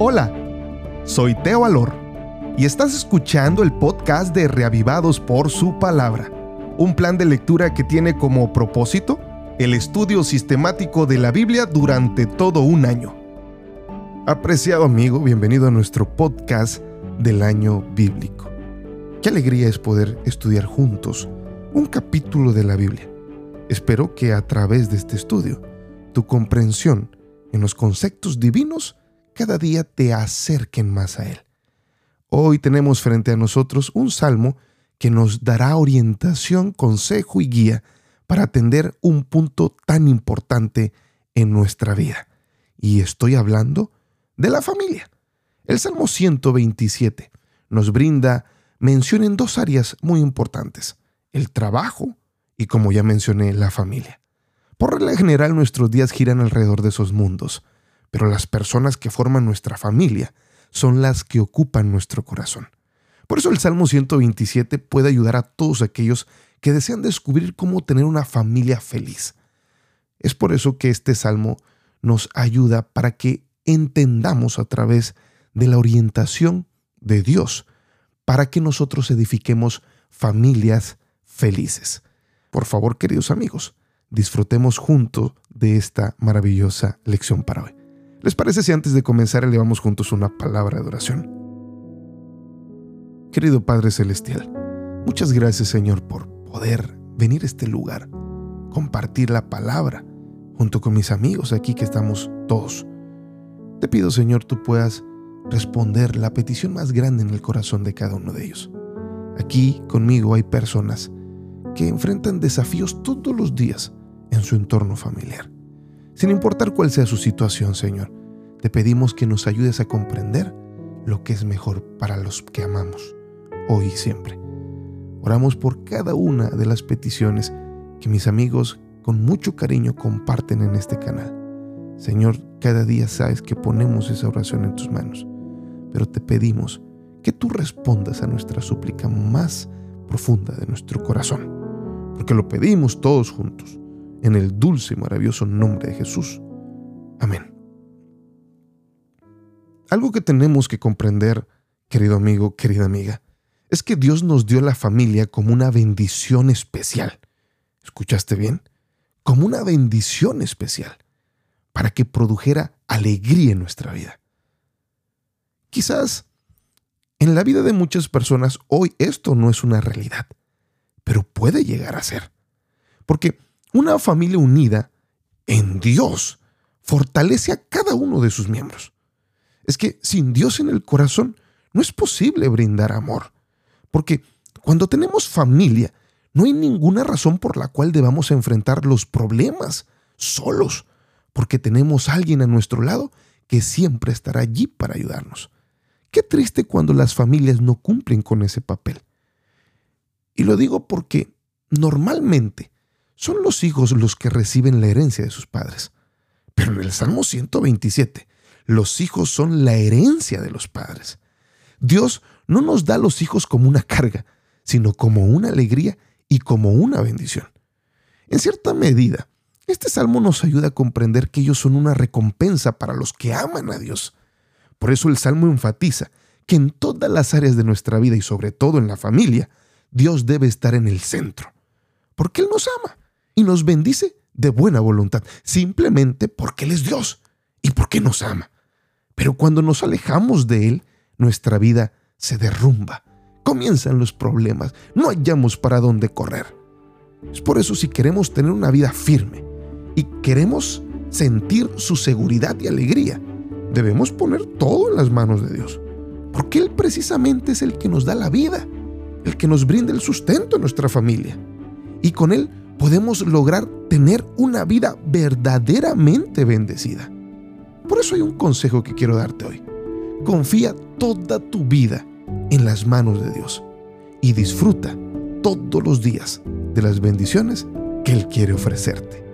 Hola, soy Teo Alor y estás escuchando el podcast de Reavivados por su palabra, un plan de lectura que tiene como propósito el estudio sistemático de la Biblia durante todo un año. Apreciado amigo, bienvenido a nuestro podcast del año bíblico. Qué alegría es poder estudiar juntos un capítulo de la Biblia. Espero que a través de este estudio, tu comprensión en los conceptos divinos cada día te acerquen más a Él. Hoy tenemos frente a nosotros un salmo que nos dará orientación, consejo y guía para atender un punto tan importante en nuestra vida. Y estoy hablando de la familia. El Salmo 127 nos brinda mención en dos áreas muy importantes, el trabajo y, como ya mencioné, la familia. Por regla general nuestros días giran alrededor de esos mundos, pero las personas que forman nuestra familia son las que ocupan nuestro corazón. Por eso el Salmo 127 puede ayudar a todos aquellos que desean descubrir cómo tener una familia feliz. Es por eso que este salmo nos ayuda para que entendamos a través de la orientación de Dios, para que nosotros edifiquemos familias felices. Por favor, queridos amigos, disfrutemos juntos de esta maravillosa lección para hoy. ¿Les parece si antes de comenzar elevamos juntos una palabra de oración? Querido Padre Celestial, muchas gracias Señor por poder venir a este lugar, compartir la palabra junto con mis amigos aquí que estamos todos. Te pido Señor tú puedas responder la petición más grande en el corazón de cada uno de ellos. Aquí conmigo hay personas que enfrentan desafíos todos los días en su entorno familiar. Sin importar cuál sea su situación, Señor, te pedimos que nos ayudes a comprender lo que es mejor para los que amamos, hoy y siempre. Oramos por cada una de las peticiones que mis amigos con mucho cariño comparten en este canal. Señor, cada día sabes que ponemos esa oración en tus manos, pero te pedimos que tú respondas a nuestra súplica más profunda de nuestro corazón, porque lo pedimos todos juntos en el dulce y maravilloso nombre de Jesús. Amén. Algo que tenemos que comprender, querido amigo, querida amiga, es que Dios nos dio la familia como una bendición especial. ¿Escuchaste bien? Como una bendición especial, para que produjera alegría en nuestra vida. Quizás en la vida de muchas personas hoy esto no es una realidad, pero puede llegar a ser. Porque una familia unida en Dios fortalece a cada uno de sus miembros. Es que sin Dios en el corazón no es posible brindar amor. Porque cuando tenemos familia, no hay ninguna razón por la cual debamos enfrentar los problemas solos, porque tenemos a alguien a nuestro lado que siempre estará allí para ayudarnos. Qué triste cuando las familias no cumplen con ese papel. Y lo digo porque normalmente son los hijos los que reciben la herencia de sus padres. Pero en el Salmo 127, los hijos son la herencia de los padres. Dios no nos da a los hijos como una carga, sino como una alegría y como una bendición. En cierta medida, este salmo nos ayuda a comprender que ellos son una recompensa para los que aman a Dios. Por eso el salmo enfatiza que en todas las áreas de nuestra vida y sobre todo en la familia, Dios debe estar en el centro. Porque Él nos ama y nos bendice de buena voluntad, simplemente porque Él es Dios y porque nos ama. Pero cuando nos alejamos de Él, nuestra vida se derrumba. Comienzan los problemas, no hallamos para dónde correr. Es por eso si queremos tener una vida firme y queremos sentir su seguridad y alegría, debemos poner todo en las manos de Dios. Porque Él precisamente es el que nos da la vida, el que nos brinda el sustento en nuestra familia. Y con Él podemos lograr tener una vida verdaderamente bendecida. Por eso hay un consejo que quiero darte hoy. Confía toda tu vida en las manos de Dios y disfruta todos los días de las bendiciones que Él quiere ofrecerte.